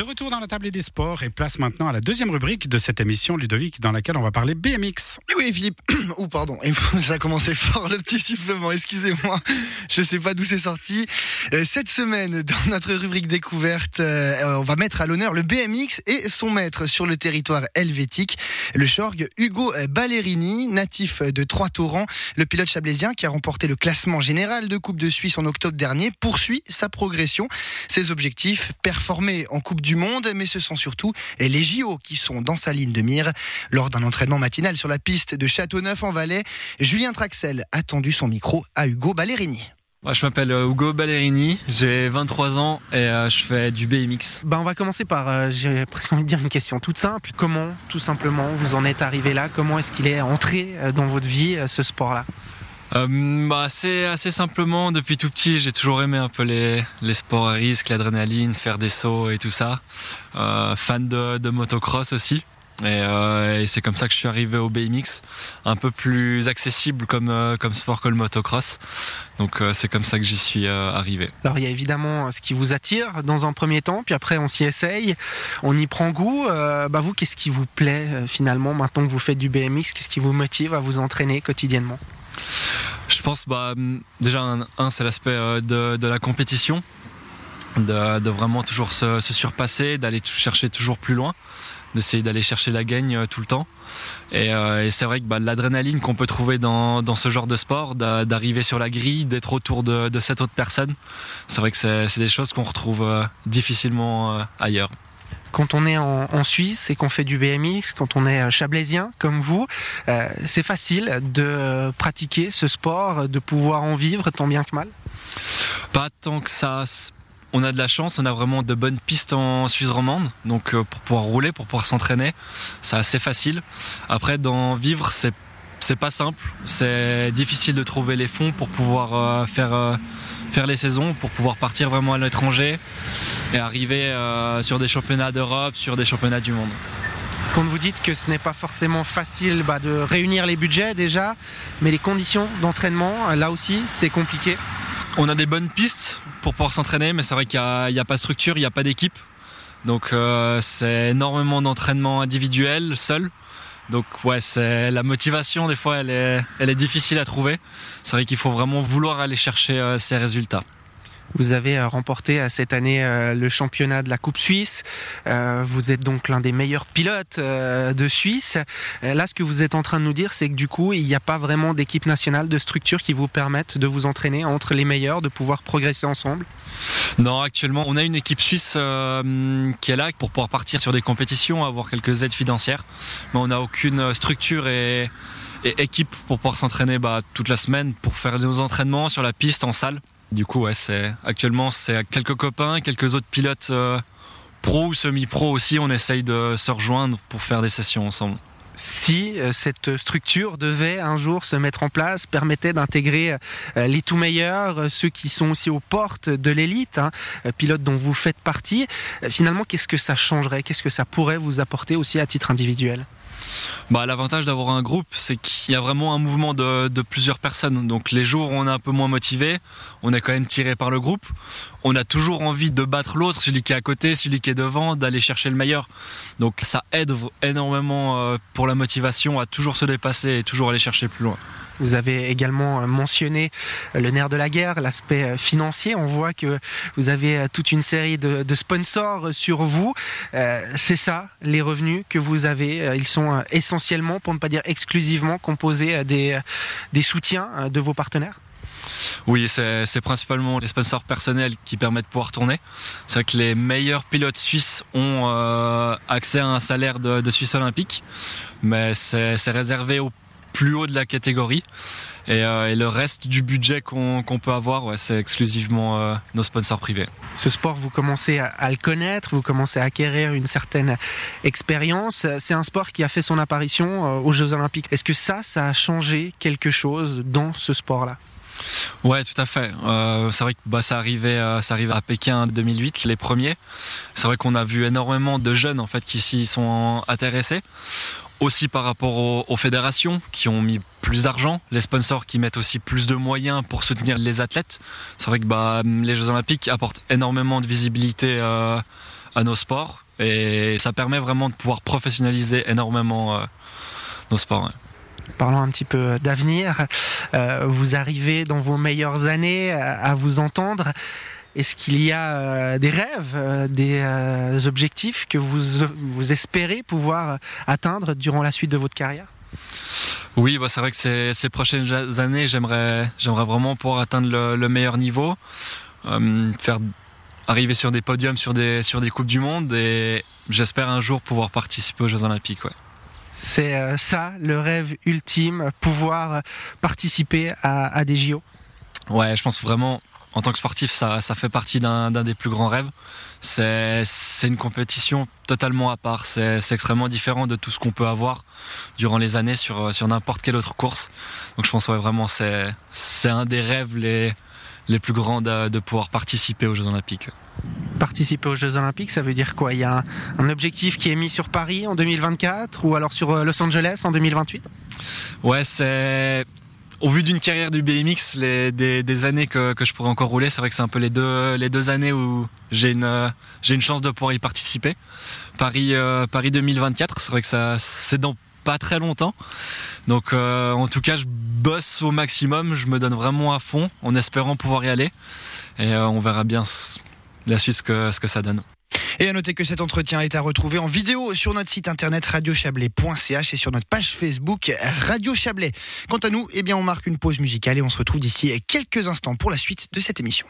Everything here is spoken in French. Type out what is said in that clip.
De retour dans la table des sports et place maintenant à la deuxième rubrique de cette émission Ludovic dans laquelle on va parler BMX. oui Philippe, ou pardon, ça a commencé fort le petit sifflement, excusez-moi, je sais pas d'où c'est sorti. Euh, cette semaine dans notre rubrique découverte, euh, on va mettre à l'honneur le BMX et son maître sur le territoire helvétique, le Chorg Hugo Ballerini, natif de Trois-Torrents, le pilote chablaisien qui a remporté le classement général de Coupe de Suisse en octobre dernier, poursuit sa progression, ses objectifs, performer en Coupe du Monde, mais ce sont surtout les JO qui sont dans sa ligne de mire. Lors d'un entraînement matinal sur la piste de Châteauneuf en Valais, Julien Traxel a tendu son micro à Hugo Ballerini. Moi, je m'appelle euh, Hugo Ballerini, j'ai 23 ans et euh, je fais du BMX. Ben, on va commencer par, euh, j'ai presque envie de dire une question toute simple. Comment, tout simplement, vous en êtes arrivé là? Comment est-ce qu'il est entré dans votre vie, ce sport-là? Euh, bah, assez, assez simplement, depuis tout petit, j'ai toujours aimé un peu les, sports à risque, l'adrénaline, faire des sauts et tout ça. Euh, fan de, motocross aussi. Et, euh, et c'est comme ça que je suis arrivé au BMX, un peu plus accessible comme, sport que le motocross. Donc c'est comme ça que j'y suis arrivé. Alors il y a évidemment ce qui vous attire dans un premier temps, puis après on s'y essaye, on y prend goût. bah vous, qu'est-ce qui vous plaît finalement maintenant que vous faites du BMX Qu'est-ce qui vous motive à vous entraîner quotidiennement? Je pense bah, déjà un, c'est l'aspect euh, de, la compétition, de, vraiment toujours se, surpasser, d'aller chercher toujours plus loin, d'essayer d'aller chercher la gagne euh, tout le temps. Euh, et, c'est vrai que bah, l'adrénaline qu'on peut trouver dans, ce genre de sport, d'arriver sur la grille, d'être autour de cette autre personne, c'est vrai que c'est des choses qu'on retrouve difficilement ailleurs quand on est en, Suisse et qu'on fait du BMX, quand on est euh, chablaisien comme vous, euh, c'est facile de pratiquer ce sport, de pouvoir en vivre tant bien que mal Pas tant que ça. On a de la chance, on a vraiment de bonnes pistes en Suisse romande, donc euh, pour pouvoir rouler, pour pouvoir s'entraîner, c'est assez facile. Après, d'en vivre, c'est c'est pas simple, c'est difficile de trouver les fonds pour pouvoir faire faire les saisons, pour pouvoir partir vraiment à l'étranger et arriver euh, sur des championnats d'Europe, sur des championnats du monde. Quand vous dites que ce n'est pas forcément facile bah, de réunir les budgets déjà, mais les conditions d'entraînement, là aussi, c'est compliqué. On a des bonnes pistes pour pouvoir s'entraîner, mais c'est vrai qu'il n'y a, pas de structure, il n'y a pas d'équipe. Donc euh, c'est énormément d'entraînement individuel, seul. Donc ouais, c'est la motivation des fois, elle est, elle est difficile à trouver. C'est vrai qu'il faut vraiment vouloir aller chercher euh, ces résultats. Vous avez euh, remporté euh, cette année euh, le championnat de la Coupe Suisse. Vous êtes donc l'un des meilleurs pilotes de Suisse. Là, ce que vous êtes en train de nous dire, c'est que du coup, il n'y a pas vraiment d'équipe nationale, de structure qui vous permettent de vous entraîner entre les meilleurs, de pouvoir progresser ensemble? Non, actuellement, on a une équipe suisse qui est là pour pouvoir partir sur des compétitions, avoir quelques aides financières. Mais on n'a aucune structure et, équipe pour pouvoir s'entraîner bah, toute la semaine, pour faire nos entraînements sur la piste, en salle. Du coup, ouais, c'est actuellement c'est quelques copains, quelques autres pilotes euh, pro ou semi-pro aussi. On essaye de se rejoindre pour faire des sessions ensemble. Si euh, cette structure devait un jour se mettre en place, permettait d'intégrer euh, les tout meilleurs, ceux qui sont aussi aux portes de l'élite, hein, pilotes dont vous faites partie, finalement, qu'est-ce que ça changerait? Qu'est-ce que ça pourrait vous apporter aussi à titre individuel? Bah, L'avantage d'avoir un groupe, c'est qu'il y a vraiment un mouvement de, de, plusieurs personnes. Donc les jours où on est un peu moins motivé, on est quand même tiré par le groupe. On a toujours envie de battre l'autre, celui qui est à côté, celui qui est devant, d'aller chercher le meilleur. Donc ça aide énormément euh, pour la motivation à toujours se dépasser et toujours aller chercher plus loin. Vous avez également mentionné le nerf de la guerre, l'aspect euh, financier. On voit que vous avez euh, toute une série de, sponsors sur vous. Euh, c'est ça, les revenus que vous avez. Ils sont essentiellement, pour ne pas dire exclusivement, composés des, des soutiens de vos partenaires? Oui, c'est principalement les sponsors personnels qui permettent de pouvoir tourner. C'est vrai que les meilleurs pilotes suisses ont accès à un salaire de, de Suisse olympique, mais c'est réservé aux plus haut de la catégorie. Et, euh, le reste du budget qu'on peut avoir, c'est exclusivement euh, nos sponsors privés. Ce sport, vous commencez à, le connaître, vous commencez à acquérir une certaine expérience. C'est un sport qui a fait son apparition euh, aux Jeux Olympiques. Est-ce que ça, ça a changé quelque chose dans ce sport-là? Ouais, tout à fait. c'est vrai que bah, ça arrivait, ça arrivait à Pékin en 2008, les premiers. C'est vrai qu'on a vu énormément de jeunes en fait qui s'y sont intéressés aussi par rapport aux, fédérations qui ont mis plus d'argent, les sponsors qui mettent aussi plus de moyens pour soutenir les athlètes. C'est vrai que bah, les Jeux Olympiques apportent énormément de visibilité euh, à nos sports et ça permet vraiment de pouvoir professionnaliser énormément euh, nos sports. Parlons un petit peu d'avenir. Euh, vous arrivez dans vos meilleures années à vous entendre. Est-ce qu'il y a euh, des rêves, des objectifs que vous, vous espérez pouvoir atteindre durant la suite de votre carrière? Oui, bah c'est vrai que ces, ces prochaines années, j'aimerais, j'aimerais vraiment pouvoir atteindre le, meilleur niveau, faire arriver sur des podiums, sur des, sur des Coupes du Monde et j'espère un jour pouvoir participer aux Jeux Olympiques. Ouais. C'est euh, ça, le rêve ultime, pouvoir participer à, des JO Ouais, je pense vraiment, en tant que sportif, ça, ça fait partie d'un des plus grands rêves. C'est une compétition totalement à part. C'est extrêmement différent de tout ce qu'on peut avoir durant les années sur, sur n'importe quelle autre course. Donc je pense ouais, vraiment c'est un des rêves les, les plus grands de, pouvoir participer aux Jeux Olympiques. Participer aux Jeux Olympiques, ça veut dire quoi? Il y a un, objectif qui est mis sur Paris en 2024 ou alors sur euh, Los Angeles en 2028 Ouais, c'est au vu d'une carrière du BMX, des, années que, je pourrais encore rouler, c'est vrai que c'est un peu les deux, années où j'ai une, j'ai une chance de pouvoir y participer. Paris, euh, Paris 2024, c'est vrai que c'est dans pas très longtemps. Donc euh, en tout cas, je bosse au maximum, je me donne vraiment à fond en espérant pouvoir y aller. Et euh, on verra bien la suite ce que, ce que ça donne. Et à noter que cet entretien est à retrouver en vidéo sur notre site internet radiochablais.ch et sur notre page Facebook Radio Chablais. Quant à nous, eh bien, on marque une pause musicale et on se retrouve d'ici quelques instants pour la suite de cette émission.